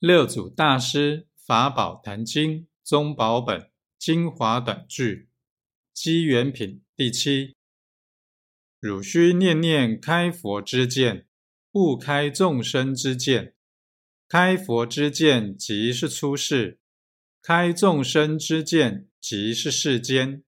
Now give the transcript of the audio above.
六祖大师法宝坛经宗宝本精华短句机缘品第七。汝须念念开佛之见，不开众生之见。开佛之见即是出世，开众生之见即是世间。